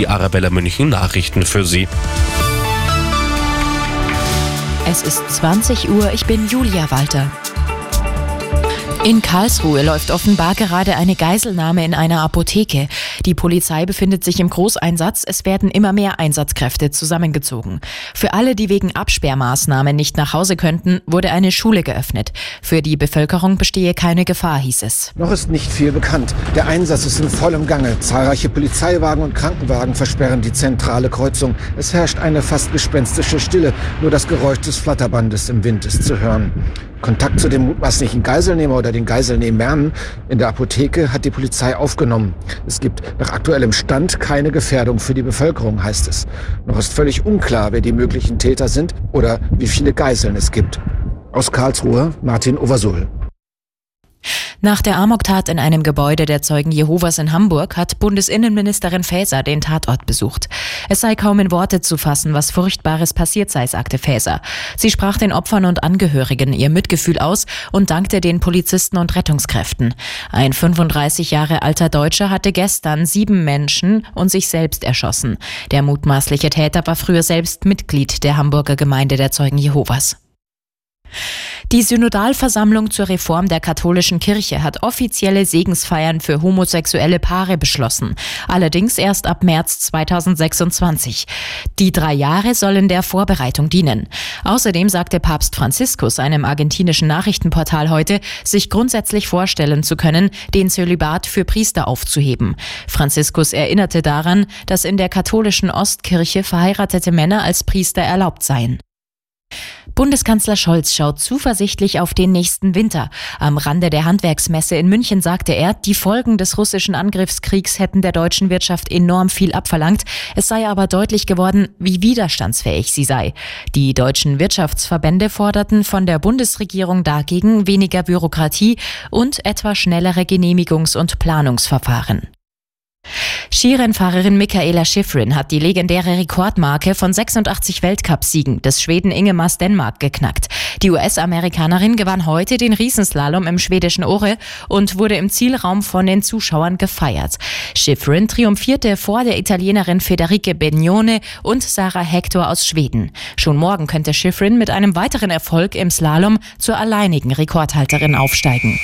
Die Arabella München Nachrichten für Sie. Es ist 20 Uhr, ich bin Julia Walter. In Karlsruhe läuft offenbar gerade eine Geiselnahme in einer Apotheke. Die Polizei befindet sich im Großeinsatz. Es werden immer mehr Einsatzkräfte zusammengezogen. Für alle, die wegen Absperrmaßnahmen nicht nach Hause könnten, wurde eine Schule geöffnet. Für die Bevölkerung bestehe keine Gefahr, hieß es. Noch ist nicht viel bekannt. Der Einsatz ist in vollem Gange. Zahlreiche Polizeiwagen und Krankenwagen versperren die zentrale Kreuzung. Es herrscht eine fast gespenstische Stille. Nur das Geräusch des Flatterbandes im Wind ist zu hören. Kontakt zu dem mutmaßlichen Geiselnehmer oder den Geiselnehmern in der Apotheke hat die Polizei aufgenommen. Es gibt nach aktuellem Stand keine Gefährdung für die Bevölkerung, heißt es. Noch ist völlig unklar, wer die möglichen Täter sind oder wie viele Geiseln es gibt. Aus Karlsruhe Martin Oversul. Nach der Amoktat in einem Gebäude der Zeugen Jehovas in Hamburg hat Bundesinnenministerin Faeser den Tatort besucht. Es sei kaum in Worte zu fassen, was Furchtbares passiert sei, sagte Faeser. Sie sprach den Opfern und Angehörigen ihr Mitgefühl aus und dankte den Polizisten und Rettungskräften. Ein 35 Jahre alter Deutscher hatte gestern sieben Menschen und sich selbst erschossen. Der mutmaßliche Täter war früher selbst Mitglied der Hamburger Gemeinde der Zeugen Jehovas. Die Synodalversammlung zur Reform der katholischen Kirche hat offizielle Segensfeiern für homosexuelle Paare beschlossen, allerdings erst ab März 2026. Die drei Jahre sollen der Vorbereitung dienen. Außerdem sagte Papst Franziskus einem argentinischen Nachrichtenportal heute, sich grundsätzlich vorstellen zu können, den Zölibat für Priester aufzuheben. Franziskus erinnerte daran, dass in der katholischen Ostkirche verheiratete Männer als Priester erlaubt seien. Bundeskanzler Scholz schaut zuversichtlich auf den nächsten Winter. Am Rande der Handwerksmesse in München sagte er, die Folgen des russischen Angriffskriegs hätten der deutschen Wirtschaft enorm viel abverlangt. Es sei aber deutlich geworden, wie widerstandsfähig sie sei. Die deutschen Wirtschaftsverbände forderten von der Bundesregierung dagegen weniger Bürokratie und etwa schnellere Genehmigungs- und Planungsverfahren. Skirennfahrerin Michaela Schifrin hat die legendäre Rekordmarke von 86 Weltcupsiegen des Schweden Ingemar Stenmark geknackt. Die US-Amerikanerin gewann heute den Riesenslalom im schwedischen Ore und wurde im Zielraum von den Zuschauern gefeiert. Schifrin triumphierte vor der Italienerin Federica Begnone und Sarah Hector aus Schweden. Schon morgen könnte Schifrin mit einem weiteren Erfolg im Slalom zur alleinigen Rekordhalterin aufsteigen.